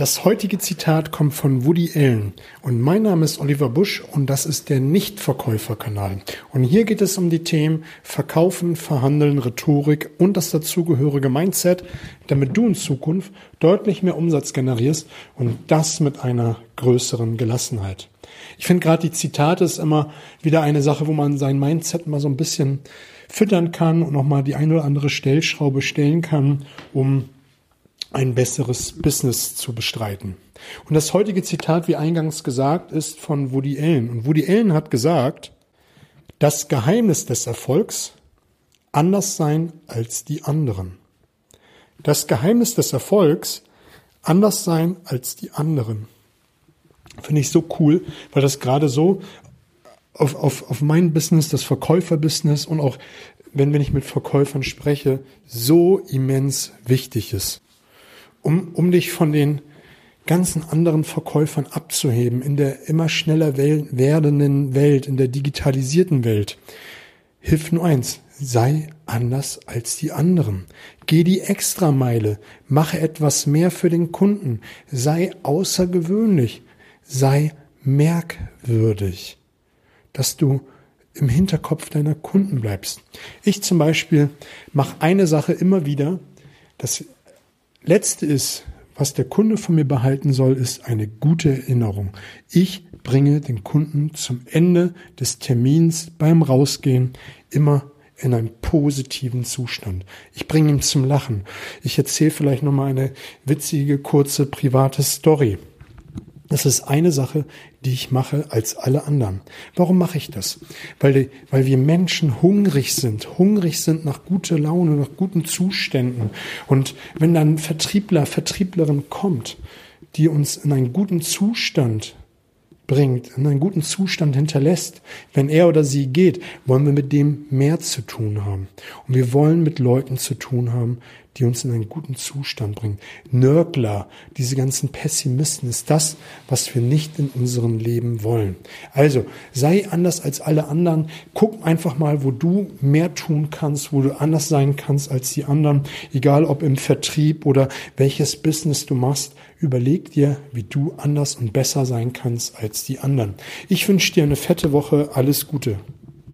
Das heutige Zitat kommt von Woody Allen und mein Name ist Oliver Busch und das ist der Nichtverkäuferkanal. Und hier geht es um die Themen Verkaufen, Verhandeln, Rhetorik und das dazugehörige Mindset, damit du in Zukunft deutlich mehr Umsatz generierst und das mit einer größeren Gelassenheit. Ich finde gerade die Zitate ist immer wieder eine Sache, wo man sein Mindset mal so ein bisschen füttern kann und nochmal die eine oder andere Stellschraube stellen kann, um ein besseres Business zu bestreiten. Und das heutige Zitat, wie eingangs gesagt, ist von Woody Allen. Und Woody Allen hat gesagt, das Geheimnis des Erfolgs anders sein als die anderen. Das Geheimnis des Erfolgs anders sein als die anderen. Finde ich so cool, weil das gerade so auf, auf, auf mein Business, das Verkäuferbusiness und auch wenn, wenn ich mit Verkäufern spreche, so immens wichtig ist um, um dich von den ganzen anderen Verkäufern abzuheben in der immer schneller werdenden Welt, in der digitalisierten Welt. Hilf nur eins, sei anders als die anderen. Geh die Extrameile, mache etwas mehr für den Kunden, sei außergewöhnlich, sei merkwürdig, dass du im Hinterkopf deiner Kunden bleibst. Ich zum Beispiel mache eine Sache immer wieder, das Letzte ist, was der Kunde von mir behalten soll, ist eine gute Erinnerung. Ich bringe den Kunden zum Ende des Termins beim Rausgehen immer in einen positiven Zustand. Ich bringe ihn zum Lachen. Ich erzähle vielleicht noch mal eine witzige, kurze, private Story. Das ist eine Sache, die ich mache als alle anderen. Warum mache ich das? Weil, weil wir Menschen hungrig sind, hungrig sind nach guter Laune, nach guten Zuständen. Und wenn dann Vertriebler, Vertrieblerin kommt, die uns in einen guten Zustand bringt, in einen guten Zustand hinterlässt, wenn er oder sie geht, wollen wir mit dem mehr zu tun haben. Und wir wollen mit Leuten zu tun haben, die uns in einen guten Zustand bringen. Nörgler, diese ganzen Pessimisten ist das, was wir nicht in unserem Leben wollen. Also sei anders als alle anderen. Guck einfach mal, wo du mehr tun kannst, wo du anders sein kannst als die anderen, egal ob im Vertrieb oder welches Business du machst. Überleg dir, wie du anders und besser sein kannst als die anderen. Ich wünsche dir eine fette Woche. Alles Gute.